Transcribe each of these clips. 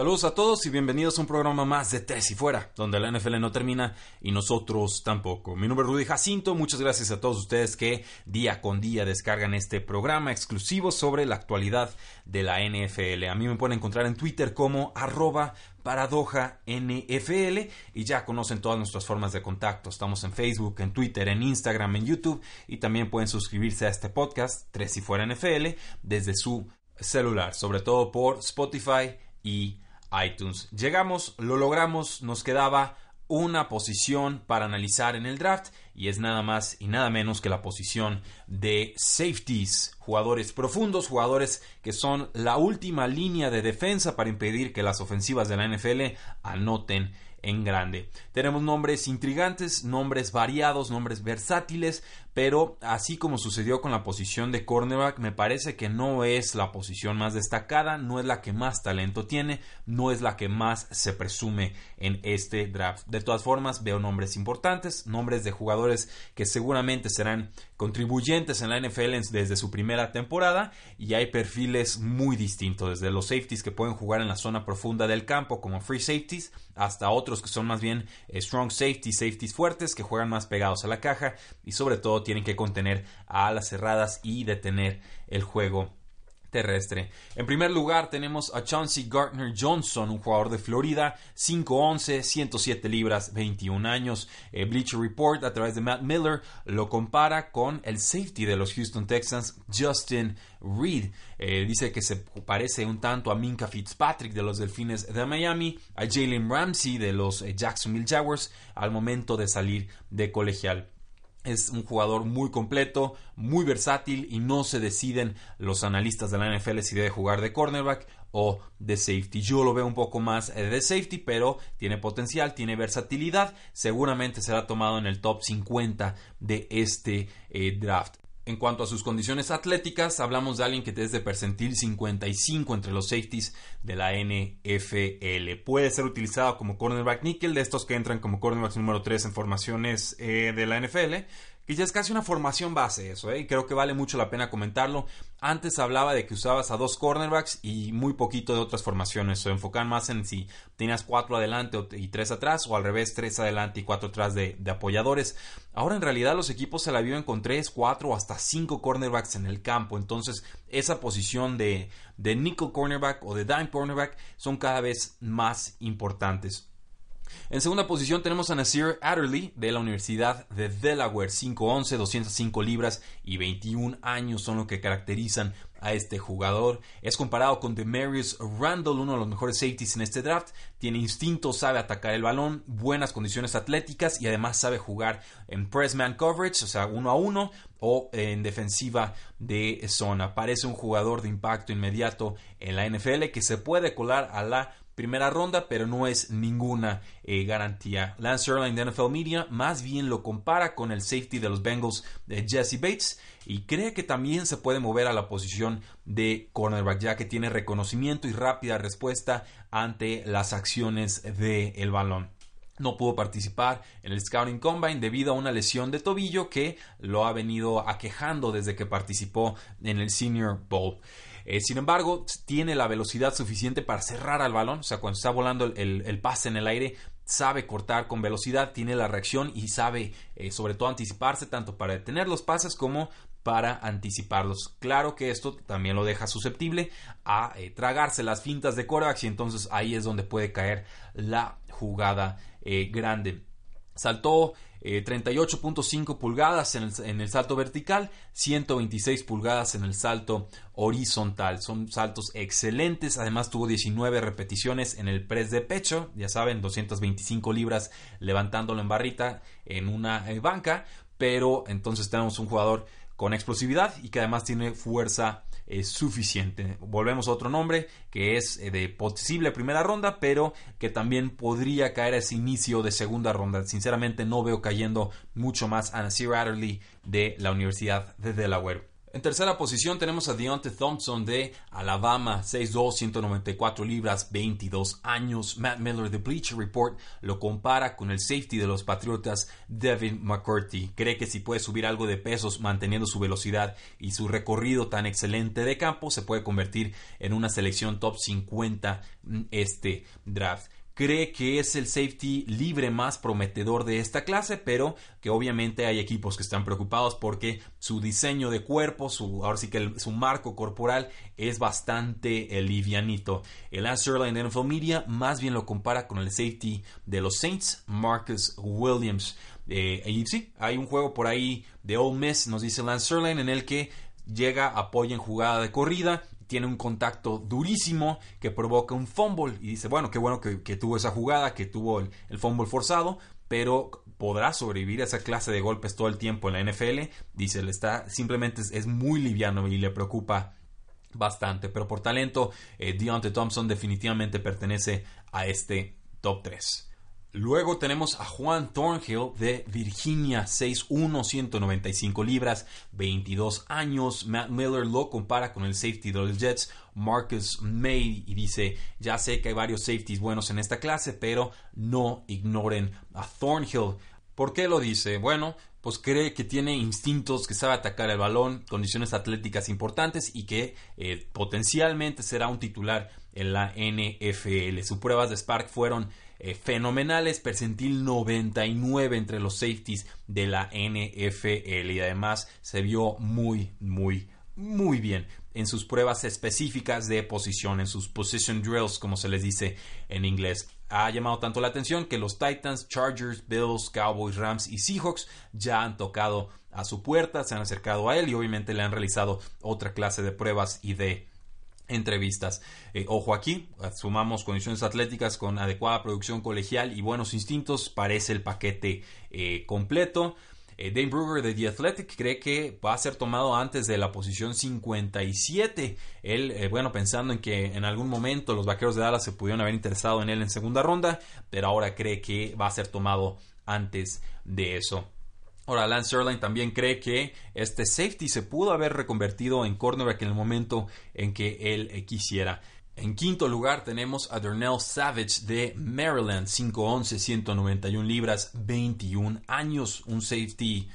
Saludos a todos y bienvenidos a un programa más de Tres y Fuera, donde la NFL no termina y nosotros tampoco. Mi nombre es Rudy Jacinto, muchas gracias a todos ustedes que día con día descargan este programa exclusivo sobre la actualidad de la NFL. A mí me pueden encontrar en Twitter como arroba paradoja NFL y ya conocen todas nuestras formas de contacto. Estamos en Facebook, en Twitter, en Instagram, en YouTube y también pueden suscribirse a este podcast Tres y Fuera NFL desde su celular, sobre todo por Spotify y iTunes. Llegamos, lo logramos, nos quedaba una posición para analizar en el draft y es nada más y nada menos que la posición de safeties, jugadores profundos, jugadores que son la última línea de defensa para impedir que las ofensivas de la NFL anoten en grande. Tenemos nombres intrigantes, nombres variados, nombres versátiles, pero así como sucedió con la posición de cornerback, me parece que no es la posición más destacada, no es la que más talento tiene, no es la que más se presume en este draft. De todas formas, veo nombres importantes, nombres de jugadores que seguramente serán contribuyentes en la NFL desde su primera temporada y hay perfiles muy distintos, desde los safeties que pueden jugar en la zona profunda del campo como free safeties hasta otros que son más bien eh, strong safeties, safeties fuertes que juegan más pegados a la caja y sobre todo tienen que contener a alas cerradas y detener el juego terrestre. En primer lugar tenemos a Chauncey Gardner Johnson, un jugador de Florida, 5'11, 107 libras, 21 años. Eh, Bleacher Report a través de Matt Miller lo compara con el safety de los Houston Texans, Justin Reed. Eh, dice que se parece un tanto a Minka Fitzpatrick de los Delfines de Miami, a Jalen Ramsey de los eh, Jacksonville Jaguars al momento de salir de colegial. Es un jugador muy completo, muy versátil y no se deciden los analistas de la NFL si debe jugar de cornerback o de safety. Yo lo veo un poco más eh, de safety, pero tiene potencial, tiene versatilidad. Seguramente será tomado en el top 50 de este eh, draft. En cuanto a sus condiciones atléticas, hablamos de alguien que es de percentil 55 entre los safeties de la NFL. Puede ser utilizado como cornerback nickel, de estos que entran como cornerbacks número 3 en formaciones eh, de la NFL y ya es casi una formación base eso, ¿eh? y creo que vale mucho la pena comentarlo. Antes hablaba de que usabas a dos cornerbacks y muy poquito de otras formaciones, o enfocan más en si tenías cuatro adelante y tres atrás, o al revés, tres adelante y cuatro atrás de, apoyadores. Ahora en realidad los equipos se la viven con tres, cuatro o hasta cinco cornerbacks en el campo, entonces esa posición de, de nickel cornerback o de dime cornerback son cada vez más importantes. En segunda posición tenemos a Nasir Adderley de la Universidad de Delaware, 5'11, 205 libras y 21 años son lo que caracterizan a este jugador. Es comparado con Demarius Randall, uno de los mejores safeties en este draft. Tiene instinto, sabe atacar el balón, buenas condiciones atléticas y además sabe jugar en press man coverage, o sea, uno a uno o en defensiva de zona. Parece un jugador de impacto inmediato en la NFL que se puede colar a la primera ronda, pero no es ninguna eh, garantía. Lance Erling de NFL Media más bien lo compara con el safety de los Bengals de Jesse Bates y cree que también se puede mover a la posición de cornerback ya que tiene reconocimiento y rápida respuesta ante las acciones del el balón no pudo participar en el Scouting Combine debido a una lesión de tobillo que lo ha venido aquejando desde que participó en el Senior Bowl. Eh, sin embargo, tiene la velocidad suficiente para cerrar al balón, o sea, cuando está volando el, pase en el aire, sabe cortar con velocidad, tiene la reacción y sabe eh, sobre todo anticiparse tanto para detener los pases como para anticiparlos. Claro que esto también lo deja susceptible a eh, tragarse las fintas de Korax y entonces ahí es donde puede caer la jugada grande. Saltó 38.5 eh, pulgadas en el, salto vertical, 126 pulgadas en el salto horizontal. Son saltos excelentes. Además tuvo 19 repeticiones en el press de pecho. Ya saben, 225 libras levantándolo en barrita en una eh, banca. Pero entonces tenemos un jugador con explosividad y que además tiene fuerza eh, suficiente. Volvemos a otro nombre que es eh, de posible primera ronda, pero que también podría caer a ese inicio de segunda ronda. Sinceramente no veo cayendo mucho más a Nasir Adderley de la Universidad de Delaware. En tercera posición tenemos a Deontay Thompson de Alabama, 6'2", 194 libras, 22 años. Matt Miller de Bleacher Report lo compara con el safety de los Patriotas, Devin McCurdy. Cree que si puede subir algo de pesos manteniendo su velocidad y su recorrido tan excelente de campo, se puede convertir en una selección top 50 este draft cree que es el safety libre más prometedor de esta clase, pero que obviamente hay equipos que están preocupados porque su diseño de cuerpo, su, ahora sí que su marco corporal es bastante eh, livianito. El Lance Sterling de NFL Media más bien lo compara con el safety de los Saints, Marcus Williams. Eh, y sí, hay un juego por ahí de Ole Miss, nos dice Lance Sterling, en el que llega, apoya en jugada de corrida tiene un contacto durísimo que provoca un fumble y dice, bueno, qué bueno que, tuvo esa jugada, que tuvo el, fumble forzado, pero podrá sobrevivir a esa clase de golpes todo el tiempo en la NFL. Dice, le está, simplemente es, muy liviano y le preocupa bastante, pero por talento, eh, Deontay Thompson definitivamente pertenece a este top 3. Luego tenemos a Juan Thornhill de Virginia, 6'1, 195 libras, 22 años. Matt Miller lo compara con el safety de los Jets, Marcus May, y dice, ya sé que hay varios safeties buenos en esta clase, pero no ignoren a Thornhill. ¿Por qué lo dice? Bueno, pues cree que tiene instintos, que sabe atacar el balón, condiciones atléticas importantes y que eh, potencialmente será un titular en la NFL. Sus pruebas de Spark fueron eh, fenomenales, percentil 99 entre los safeties de la NFL y además se vio muy, muy, muy bien en sus pruebas específicas de posición, en sus position drills, como se les dice en inglés. Ha llamado tanto la atención que los Titans, Chargers, Bills, Cowboys, Rams y Seahawks ya han tocado a su puerta, se han acercado a él y obviamente le han realizado otra clase de pruebas y de entrevistas. Eh, ojo aquí, sumamos condiciones atléticas con adecuada producción colegial y buenos instintos, parece el paquete eh, completo. Eh, Dane Brugger de The Athletic cree que va a ser tomado antes de la posición 57. Él, bueno, pensando en que en algún momento los vaqueros de Dallas se pudieron haber interesado en él en segunda ronda, pero ahora cree que va a ser tomado antes de eso. Ahora, Lance Sterling también cree que este safety se pudo haber reconvertido en cornerback en el momento en que él eh, quisiera. En quinto lugar tenemos a Darnell Savage de Maryland, 5'11, 191 libras, 21 años, un safety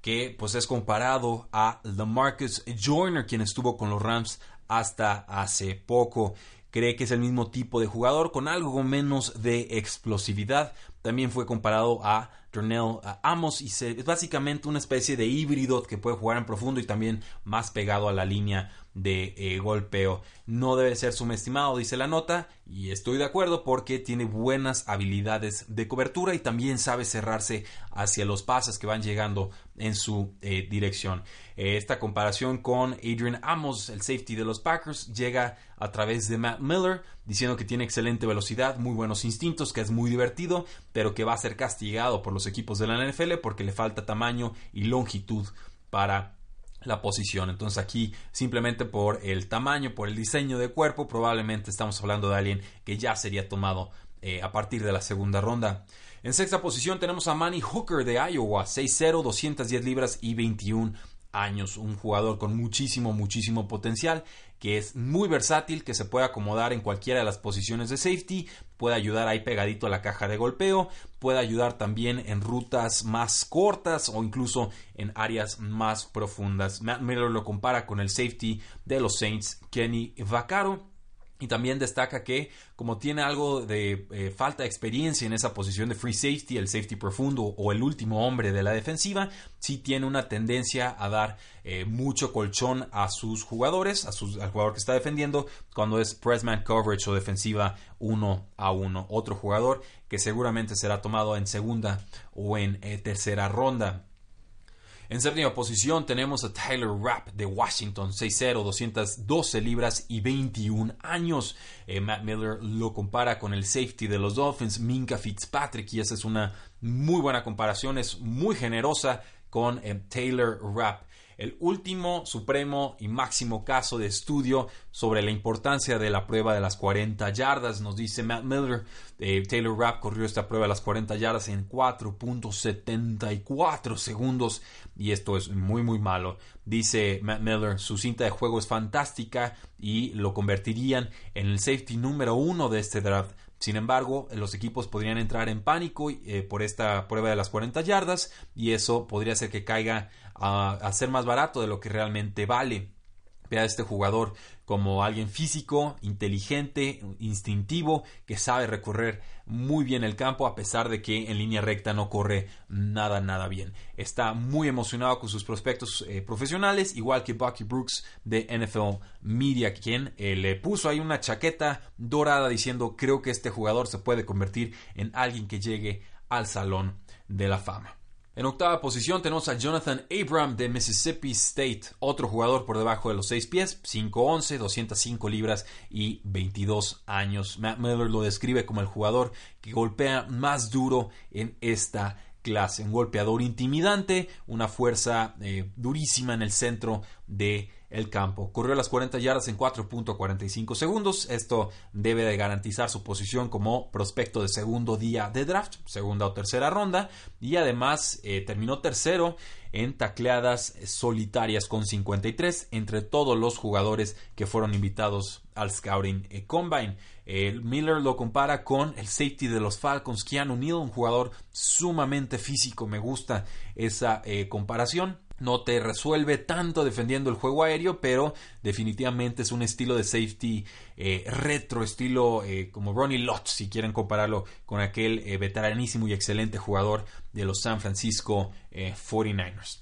que pues es comparado a LaMarcus Joyner, quien estuvo con los Rams hasta hace poco. Cree que es el mismo tipo de jugador con algo menos de explosividad. También fue comparado a Darnell Amos y es básicamente una especie de híbrido que puede jugar en profundo y también más pegado a la línea de eh, golpeo. No debe ser subestimado, dice la nota, y estoy de acuerdo porque tiene buenas habilidades de cobertura y también sabe cerrarse hacia los pases que van llegando en su eh, dirección. Eh, esta comparación con Adrian Amos, el safety de los Packers, llega a través de Matt Miller, diciendo que tiene excelente velocidad, muy buenos instintos, que es muy divertido, pero que va a ser castigado por los equipos de la NFL porque le falta tamaño y longitud para la posición. Entonces aquí simplemente por el tamaño, por el diseño de cuerpo, probablemente estamos hablando de alguien que ya sería tomado eh, a partir de la segunda ronda. En sexta posición tenemos a Manny Hooker de Iowa, 6'0, 210 libras y 21 años. Un jugador con muchísimo, muchísimo potencial, que es muy versátil, que se puede acomodar en cualquiera de las posiciones de safety, puede ayudar ahí pegadito a la caja de golpeo, puede ayudar también en rutas más cortas o incluso en áreas más profundas. Matt lo compara con el safety de los Saints, Kenny Vaccaro y también destaca que como tiene algo de eh, falta de experiencia en esa posición de free safety, el safety profundo o el último hombre de la defensiva, sí tiene una tendencia a dar eh, mucho colchón a sus jugadores, a sus, al jugador que está defendiendo, cuando es pressman coverage o defensiva uno a uno. Otro jugador que seguramente será tomado en segunda o en eh, tercera ronda. En séptima posición tenemos a Tyler Rapp de Washington, 6'0, 212 libras y 21 años. Eh, Matt Miller lo compara con el safety de los Dolphins, Minka Fitzpatrick, y esa es una muy buena comparación, es muy generosa con eh, Taylor Rapp. El último, supremo y máximo caso de estudio sobre la importancia de la prueba de las 40 yardas. Nos dice Matt Miller, eh, Taylor Rapp corrió esta prueba de las 40 yardas en 4.74 segundos y esto es muy muy malo. Dice Matt Miller, su cinta de juego es fantástica y lo convertirían en el safety número uno de este draft. Sin embargo, los equipos podrían entrar en pánico eh, por esta prueba de las 40 yardas y eso podría hacer que caiga a, ser más barato de lo que realmente vale. A este jugador como alguien físico, inteligente, instintivo, que sabe recorrer muy bien el campo a pesar de que en línea recta no corre nada, nada bien. Está muy emocionado con sus prospectos eh, profesionales, igual que Bucky Brooks de NFL Media, quien eh, le puso ahí una chaqueta dorada diciendo creo que este jugador se puede convertir en alguien que llegue al Salón de la Fama. En octava posición tenemos a Jonathan Abram de Mississippi State, otro jugador por debajo de los 6 pies, 5'11, 205 libras y 22 años. Matt Miller lo describe como el jugador que golpea más duro en esta clase, un golpeador intimidante, una fuerza eh, durísima en el centro de el campo. Corrió las 40 yardas en 4.45 segundos. Esto debe de garantizar su posición como prospecto de segundo día de draft, segunda o tercera ronda. Y además eh, terminó tercero en tacleadas solitarias con 53 entre todos los jugadores que fueron invitados al Scouting eh, Combine. Miller lo compara con el safety de los Falcons, Keanu Neal, un jugador sumamente físico. Me gusta esa eh, comparación no te resuelve tanto defendiendo el juego aéreo, pero definitivamente es un estilo de safety eh, retro, estilo eh, como Ronnie Lott, si quieren compararlo con aquel eh, veteranísimo y excelente jugador de los San Francisco 49ers.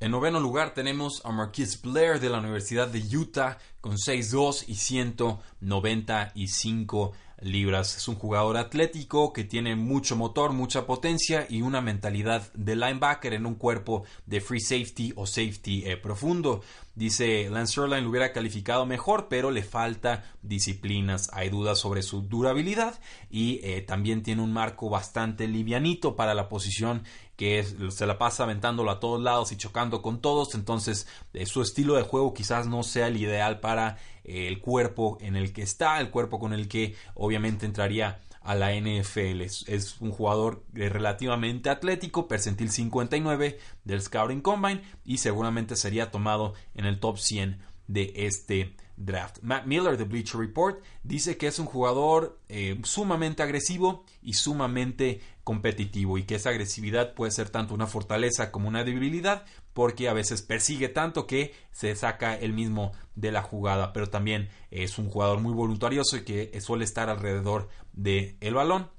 En noveno lugar tenemos a Marquis Blair de la Universidad de Utah con 6'2 y 195 libras. Es un jugador atlético que tiene mucho motor, mucha potencia y una mentalidad de linebacker en un cuerpo de free safety o safety eh, profundo. Dice Lance Erline lo hubiera calificado mejor, pero le falta disciplinas. Hay dudas sobre su durabilidad y eh, también tiene un marco bastante livianito para la posición que se la pasa aventándolo a todos lados y chocando con todos. Entonces, eh, su estilo de juego quizás no sea el ideal para eh, el cuerpo en el que está, el cuerpo con el que obviamente entraría a la NFL. Es, un jugador relativamente atlético, percentil 59 del Scouting Combine y seguramente sería tomado en el top 100 de este draft. Matt Miller de Bleacher Report dice que es un jugador eh, sumamente agresivo y sumamente competitivo y que esa agresividad puede ser tanto una fortaleza como una debilidad porque a veces persigue tanto que se saca el mismo de la jugada, pero también es un jugador muy voluntarioso y que suele estar alrededor del el balón.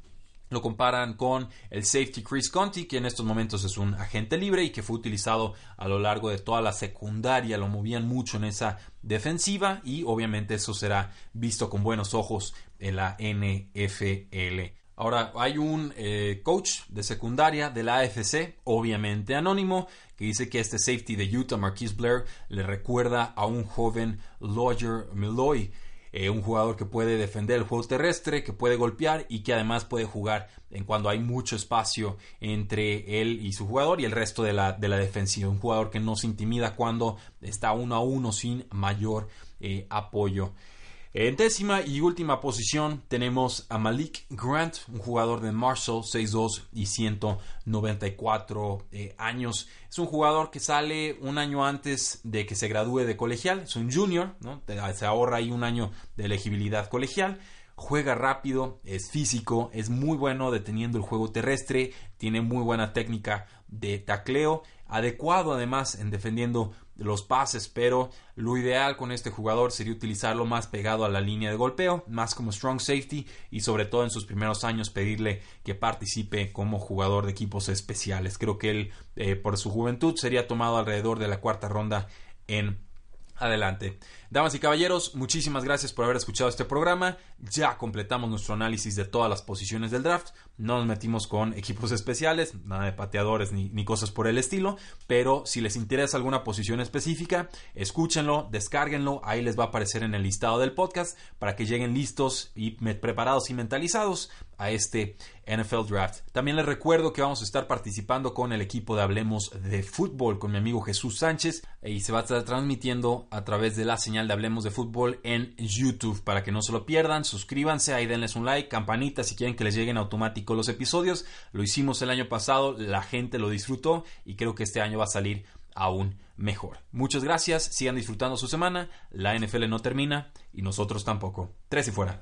Lo comparan con el safety Chris Conti, que en estos momentos es un agente libre y que fue utilizado a lo largo de toda la secundaria. Lo movían mucho en esa defensiva y obviamente eso será visto con buenos ojos en la NFL. Ahora, hay un eh, coach de secundaria de la AFC, obviamente anónimo, que dice que este safety de Utah, Marquise Blair, le recuerda a un joven Lawyer Milloy, eh, un jugador que puede defender el juego terrestre, que puede golpear y que además puede jugar en cuando hay mucho espacio entre él y su jugador y el resto de la, de la defensiva. Un jugador que no se intimida cuando está uno a uno sin mayor eh, apoyo. En décima y última posición tenemos a Malik Grant, un jugador de Marshall, 6'2 y 194 eh, años. Es un jugador que sale un año antes de que se gradúe de colegial, es un junior, ¿no? se ahorra ahí un año de elegibilidad colegial. Juega rápido, es físico, es muy bueno deteniendo el juego terrestre, tiene muy buena técnica de tacleo, adecuado además en defendiendo los pases, pero lo ideal con este jugador sería utilizarlo más pegado a la línea de golpeo, más como strong safety y sobre todo en sus primeros años pedirle que participe como jugador de equipos especiales. Creo que él eh, por su juventud sería tomado alrededor de la cuarta ronda en adelante. Damas y caballeros, muchísimas gracias por haber escuchado este programa. Ya completamos nuestro análisis de todas las posiciones del draft. No nos metimos con equipos especiales, nada de pateadores ni, cosas por el estilo. Pero si les interesa alguna posición específica, escúchenlo, descárguenlo. Ahí les va a aparecer en el listado del podcast para que lleguen listos y preparados y mentalizados a este NFL Draft. También les recuerdo que vamos a estar participando con el equipo de Hablemos de Fútbol con mi amigo Jesús Sánchez y se va a estar transmitiendo a través de la señal de Hablemos de Fútbol en YouTube para que no se lo pierdan. Suscríbanse, ahí denles un like, campanita si quieren que les lleguen automático los episodios. Lo hicimos el año pasado, la gente lo disfrutó y creo que este año va a salir aún mejor. Muchas gracias, sigan disfrutando su semana, la NFL no termina y nosotros tampoco. Tres y fuera.